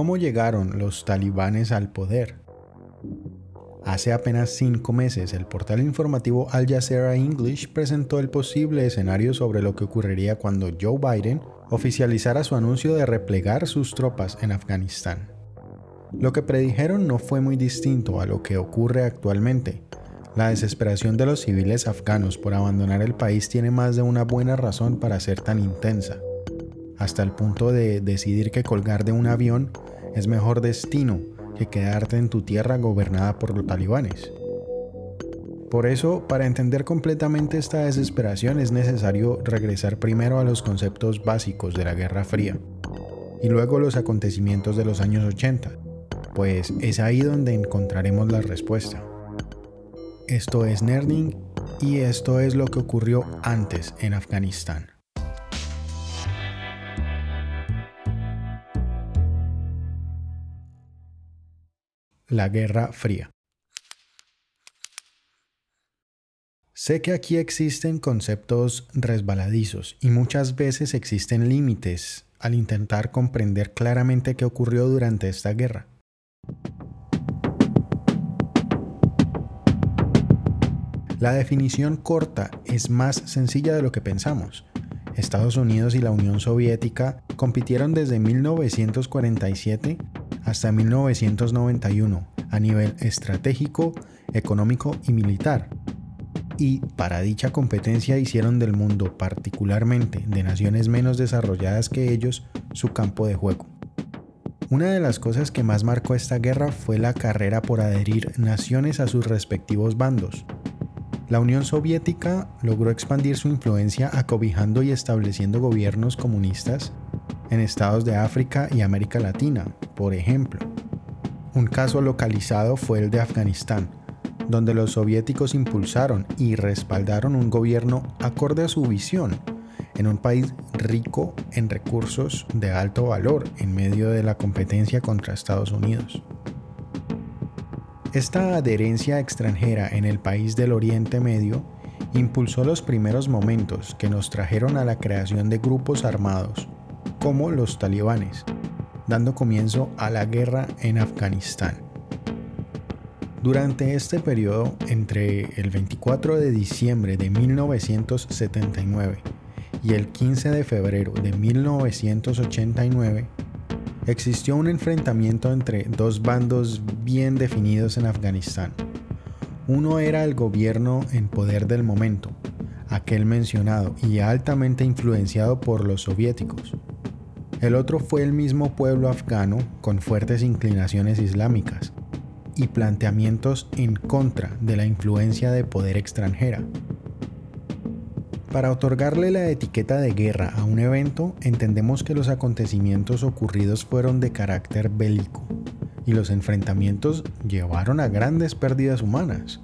¿Cómo llegaron los talibanes al poder? Hace apenas cinco meses, el portal informativo Al Jazeera English presentó el posible escenario sobre lo que ocurriría cuando Joe Biden oficializara su anuncio de replegar sus tropas en Afganistán. Lo que predijeron no fue muy distinto a lo que ocurre actualmente. La desesperación de los civiles afganos por abandonar el país tiene más de una buena razón para ser tan intensa, hasta el punto de decidir que colgar de un avión es mejor destino que quedarte en tu tierra gobernada por los talibanes. Por eso, para entender completamente esta desesperación es necesario regresar primero a los conceptos básicos de la Guerra Fría y luego los acontecimientos de los años 80, pues es ahí donde encontraremos la respuesta. Esto es Nerding y esto es lo que ocurrió antes en Afganistán. La Guerra Fría. Sé que aquí existen conceptos resbaladizos y muchas veces existen límites al intentar comprender claramente qué ocurrió durante esta guerra. La definición corta es más sencilla de lo que pensamos. Estados Unidos y la Unión Soviética compitieron desde 1947 hasta 1991 a nivel estratégico, económico y militar. Y para dicha competencia hicieron del mundo, particularmente de naciones menos desarrolladas que ellos, su campo de juego. Una de las cosas que más marcó esta guerra fue la carrera por adherir naciones a sus respectivos bandos. La Unión Soviética logró expandir su influencia acobijando y estableciendo gobiernos comunistas en estados de África y América Latina, por ejemplo. Un caso localizado fue el de Afganistán, donde los soviéticos impulsaron y respaldaron un gobierno acorde a su visión, en un país rico en recursos de alto valor en medio de la competencia contra Estados Unidos. Esta adherencia extranjera en el país del Oriente Medio impulsó los primeros momentos que nos trajeron a la creación de grupos armados como los talibanes, dando comienzo a la guerra en Afganistán. Durante este periodo, entre el 24 de diciembre de 1979 y el 15 de febrero de 1989, existió un enfrentamiento entre dos bandos bien definidos en Afganistán. Uno era el gobierno en poder del momento, aquel mencionado y altamente influenciado por los soviéticos, el otro fue el mismo pueblo afgano con fuertes inclinaciones islámicas y planteamientos en contra de la influencia de poder extranjera. Para otorgarle la etiqueta de guerra a un evento, entendemos que los acontecimientos ocurridos fueron de carácter bélico y los enfrentamientos llevaron a grandes pérdidas humanas.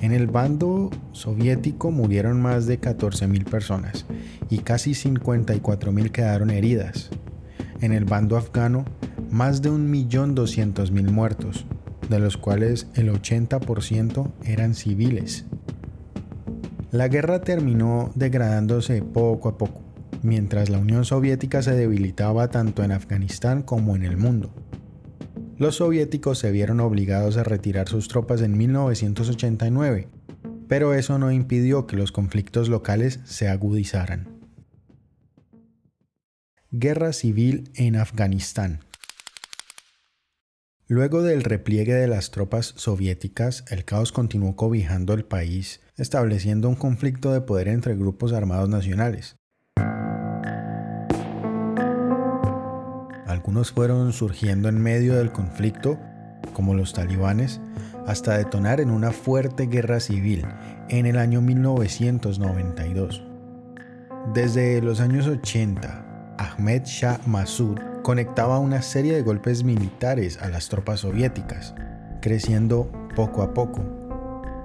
En el bando soviético murieron más de 14.000 personas y casi 54.000 quedaron heridas. En el bando afgano, más de 1.200.000 muertos, de los cuales el 80% eran civiles. La guerra terminó degradándose poco a poco, mientras la Unión Soviética se debilitaba tanto en Afganistán como en el mundo. Los soviéticos se vieron obligados a retirar sus tropas en 1989, pero eso no impidió que los conflictos locales se agudizaran. Guerra civil en Afganistán. Luego del repliegue de las tropas soviéticas, el caos continuó cobijando el país, estableciendo un conflicto de poder entre grupos armados nacionales. Algunos fueron surgiendo en medio del conflicto, como los talibanes, hasta detonar en una fuerte guerra civil en el año 1992. Desde los años 80, Ahmed Shah Massoud conectaba una serie de golpes militares a las tropas soviéticas, creciendo poco a poco.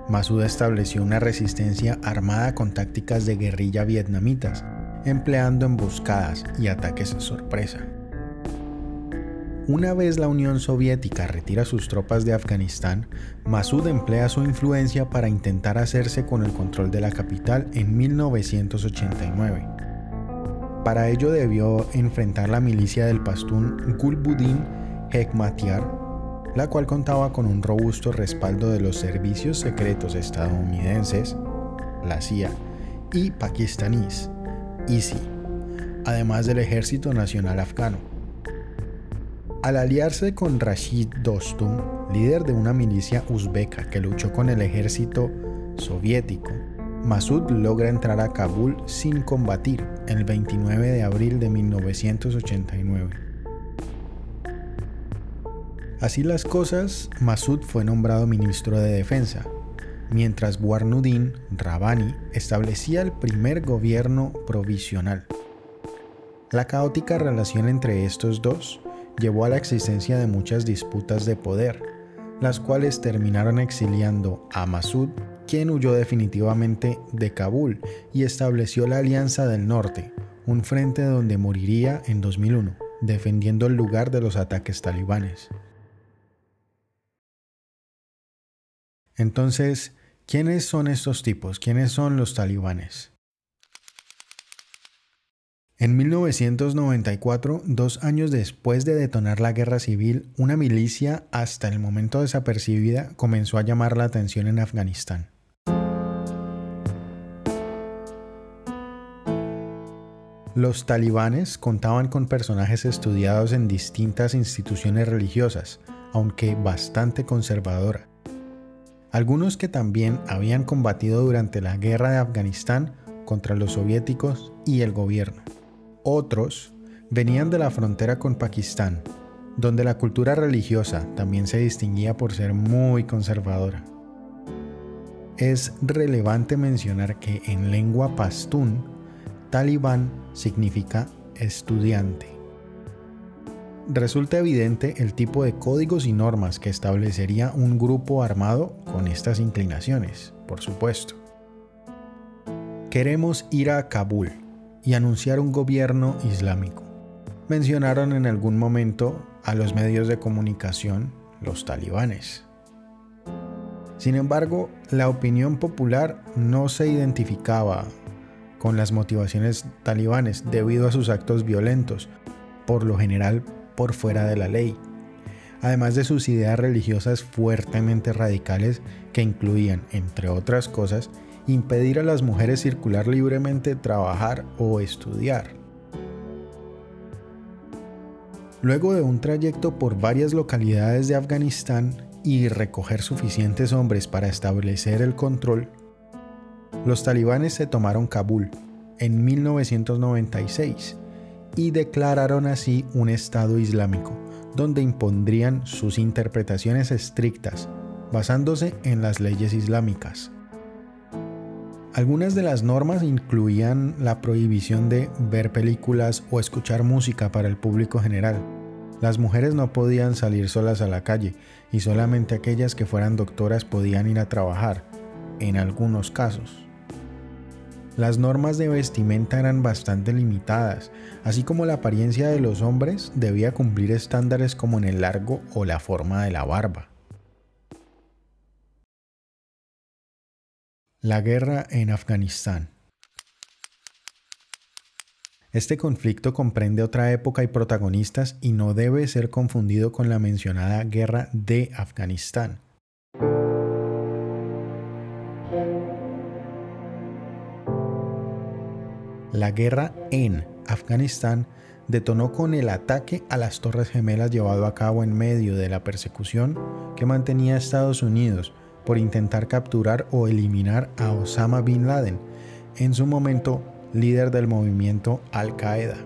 Massoud estableció una resistencia armada con tácticas de guerrilla vietnamitas, empleando emboscadas y ataques sorpresa. Una vez la Unión Soviética retira sus tropas de Afganistán, Massoud emplea su influencia para intentar hacerse con el control de la capital en 1989. Para ello debió enfrentar la milicia del pastún Gulbuddin Hekmatyar, la cual contaba con un robusto respaldo de los servicios secretos estadounidenses, la CIA, y pakistaníes, ISI, además del Ejército Nacional Afgano. Al aliarse con Rashid Dostum, líder de una milicia uzbeka que luchó con el ejército soviético, Masud logra entrar a Kabul sin combatir el 29 de abril de 1989. Así las cosas, Masud fue nombrado ministro de Defensa, mientras Buarnudin Rabani establecía el primer gobierno provisional. La caótica relación entre estos dos llevó a la existencia de muchas disputas de poder, las cuales terminaron exiliando a Masud, quien huyó definitivamente de Kabul y estableció la Alianza del Norte, un frente donde moriría en 2001, defendiendo el lugar de los ataques talibanes. Entonces, ¿quiénes son estos tipos? ¿Quiénes son los talibanes? En 1994, dos años después de detonar la guerra civil, una milicia hasta el momento desapercibida comenzó a llamar la atención en Afganistán. Los talibanes contaban con personajes estudiados en distintas instituciones religiosas, aunque bastante conservadora algunos que también habían combatido durante la guerra de Afganistán contra los soviéticos y el gobierno. Otros venían de la frontera con Pakistán, donde la cultura religiosa también se distinguía por ser muy conservadora. Es relevante mencionar que en lengua pastún, talibán significa estudiante resulta evidente el tipo de códigos y normas que establecería un grupo armado con estas inclinaciones, por supuesto. Queremos ir a Kabul y anunciar un gobierno islámico. Mencionaron en algún momento a los medios de comunicación los talibanes. Sin embargo, la opinión popular no se identificaba con las motivaciones talibanes debido a sus actos violentos, por lo general por fuera de la ley, además de sus ideas religiosas fuertemente radicales que incluían, entre otras cosas, impedir a las mujeres circular libremente, trabajar o estudiar. Luego de un trayecto por varias localidades de Afganistán y recoger suficientes hombres para establecer el control, los talibanes se tomaron Kabul en 1996 y declararon así un Estado Islámico, donde impondrían sus interpretaciones estrictas, basándose en las leyes islámicas. Algunas de las normas incluían la prohibición de ver películas o escuchar música para el público general. Las mujeres no podían salir solas a la calle y solamente aquellas que fueran doctoras podían ir a trabajar, en algunos casos. Las normas de vestimenta eran bastante limitadas, así como la apariencia de los hombres debía cumplir estándares como en el largo o la forma de la barba. La guerra en Afganistán. Este conflicto comprende otra época y protagonistas y no debe ser confundido con la mencionada guerra de Afganistán. La guerra en Afganistán detonó con el ataque a las Torres Gemelas llevado a cabo en medio de la persecución que mantenía Estados Unidos por intentar capturar o eliminar a Osama Bin Laden, en su momento líder del movimiento Al-Qaeda.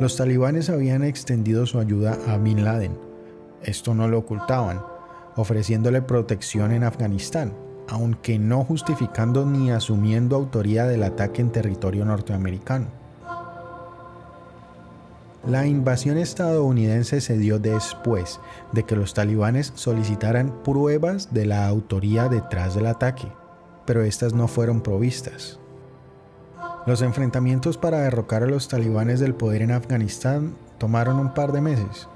Los talibanes habían extendido su ayuda a Bin Laden, esto no lo ocultaban, ofreciéndole protección en Afganistán, aunque no justificando ni asumiendo autoría del ataque en territorio norteamericano. La invasión estadounidense se dio después de que los talibanes solicitaran pruebas de la autoría detrás del ataque, pero estas no fueron provistas. Los enfrentamientos para derrocar a los talibanes del poder en Afganistán tomaron un par de meses,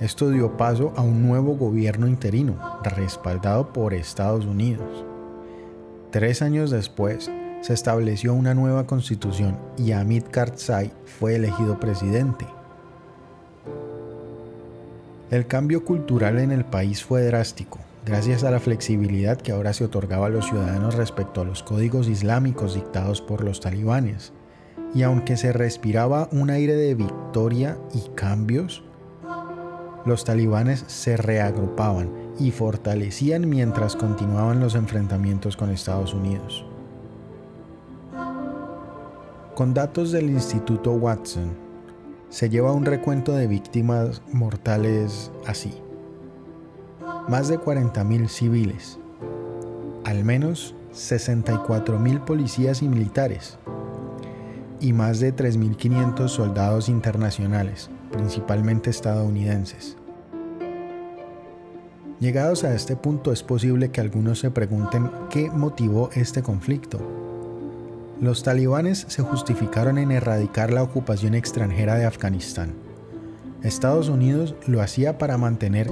esto dio paso a un nuevo gobierno interino, respaldado por Estados Unidos. Tres años después, se estableció una nueva constitución y Hamid Karzai fue elegido presidente. El cambio cultural en el país fue drástico, gracias a la flexibilidad que ahora se otorgaba a los ciudadanos respecto a los códigos islámicos dictados por los talibanes. Y aunque se respiraba un aire de victoria y cambios, los talibanes se reagrupaban y fortalecían mientras continuaban los enfrentamientos con Estados Unidos. Con datos del Instituto Watson, se lleva un recuento de víctimas mortales así. Más de 40.000 civiles, al menos 64.000 policías y militares, y más de 3.500 soldados internacionales, principalmente estadounidenses. Llegados a este punto es posible que algunos se pregunten qué motivó este conflicto los talibanes se justificaron en erradicar la ocupación extranjera de Afganistán. Estados Unidos lo hacía para mantener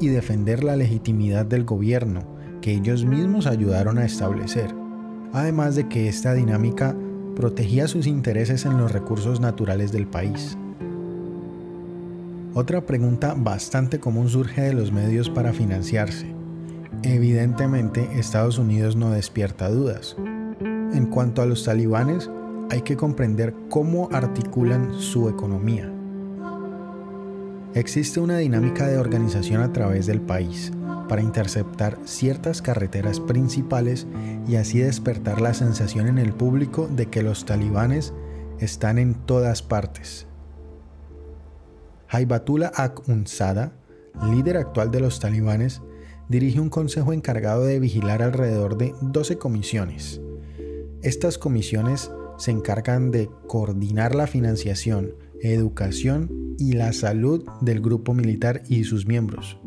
y defender la legitimidad del gobierno que ellos mismos ayudaron a establecer, además de que esta dinámica protegía sus intereses en los recursos naturales del país. Otra pregunta bastante común surge de los medios para financiarse. Evidentemente, Estados Unidos no despierta dudas, en cuanto a los talibanes, hay que comprender cómo articulan su economía. Existe una dinámica de organización a través del país para interceptar ciertas carreteras principales y así despertar la sensación en el público de que los talibanes están en todas partes. Haibatullah Ak-Unsada, líder actual de los talibanes, dirige un consejo encargado de vigilar alrededor de 12 comisiones, estas comisiones se encargan de coordinar la financiación, educación y la salud del grupo militar y sus miembros.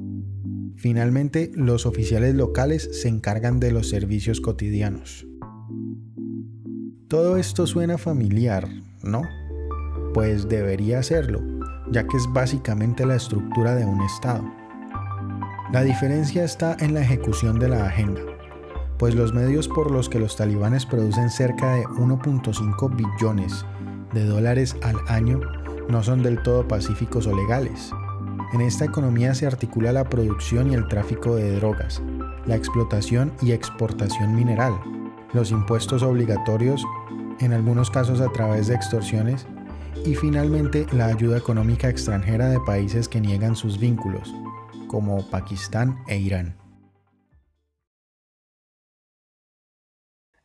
Finalmente, los oficiales locales se encargan de los servicios cotidianos. Todo esto suena familiar, ¿no? Pues debería serlo, ya que es básicamente la estructura de un Estado. La diferencia está en la ejecución de la agenda pues los medios por los que los talibanes producen cerca de 1.5 billones de dólares al año no son del todo pacíficos o legales. En esta economía se articula la producción y el tráfico de drogas, la explotación y exportación mineral, los impuestos obligatorios, en algunos casos a través de extorsiones, y finalmente la ayuda económica extranjera de países que niegan sus vínculos, como Pakistán e Irán.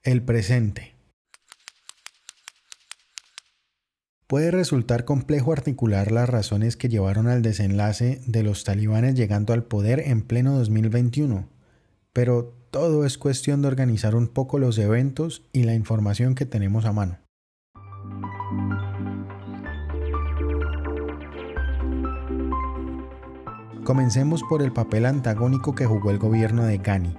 El presente. Puede resultar complejo articular las razones que llevaron al desenlace de los talibanes llegando al poder en pleno 2021, pero todo es cuestión de organizar un poco los eventos y la información que tenemos a mano. Comencemos por el papel antagónico que jugó el gobierno de Ghani,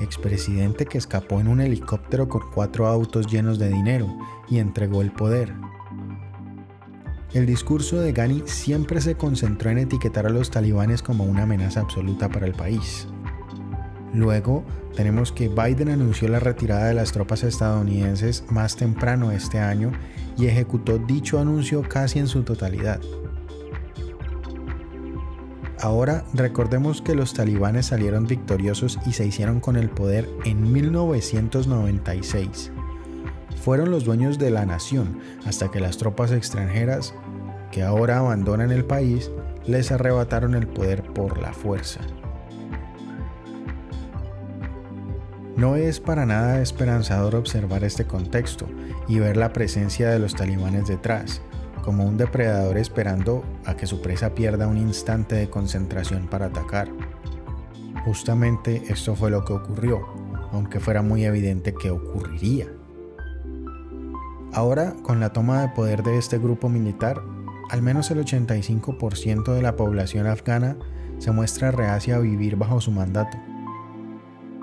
expresidente que escapó en un helicóptero con cuatro autos llenos de dinero y entregó el poder. El discurso de Ghani siempre se concentró en etiquetar a los talibanes como una amenaza absoluta para el país. Luego, tenemos que Biden anunció la retirada de las tropas estadounidenses más temprano este año y ejecutó dicho anuncio casi en su totalidad. Ahora recordemos que los talibanes salieron victoriosos y se hicieron con el poder en 1996. Fueron los dueños de la nación hasta que las tropas extranjeras, que ahora abandonan el país, les arrebataron el poder por la fuerza. No es para nada esperanzador observar este contexto y ver la presencia de los talibanes detrás, como un depredador esperando a que su presa pierda un instante de concentración para atacar. Justamente esto fue lo que ocurrió, aunque fuera muy evidente que ocurriría. Ahora, con la toma de poder de este grupo militar, al menos el 85% de la población afgana se muestra reacia a vivir bajo su mandato.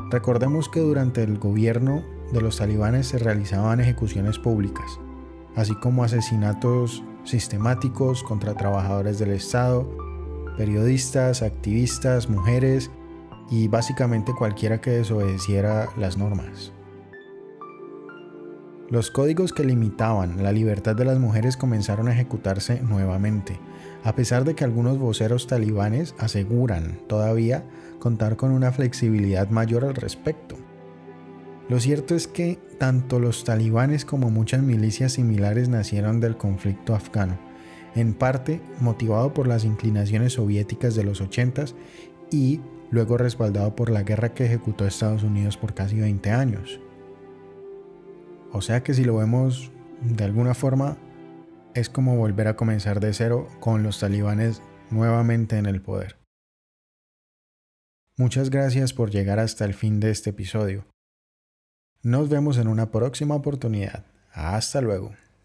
Recordemos que durante el gobierno de los talibanes se realizaban ejecuciones públicas, así como asesinatos sistemáticos contra trabajadores del Estado, periodistas, activistas, mujeres y básicamente cualquiera que desobedeciera las normas. Los códigos que limitaban la libertad de las mujeres comenzaron a ejecutarse nuevamente, a pesar de que algunos voceros talibanes aseguran todavía contar con una flexibilidad mayor al respecto. Lo cierto es que tanto los talibanes como muchas milicias similares nacieron del conflicto afgano, en parte motivado por las inclinaciones soviéticas de los 80s y luego respaldado por la guerra que ejecutó Estados Unidos por casi 20 años. O sea que si lo vemos de alguna forma, es como volver a comenzar de cero con los talibanes nuevamente en el poder. Muchas gracias por llegar hasta el fin de este episodio. Nos vemos en una próxima oportunidad. Hasta luego.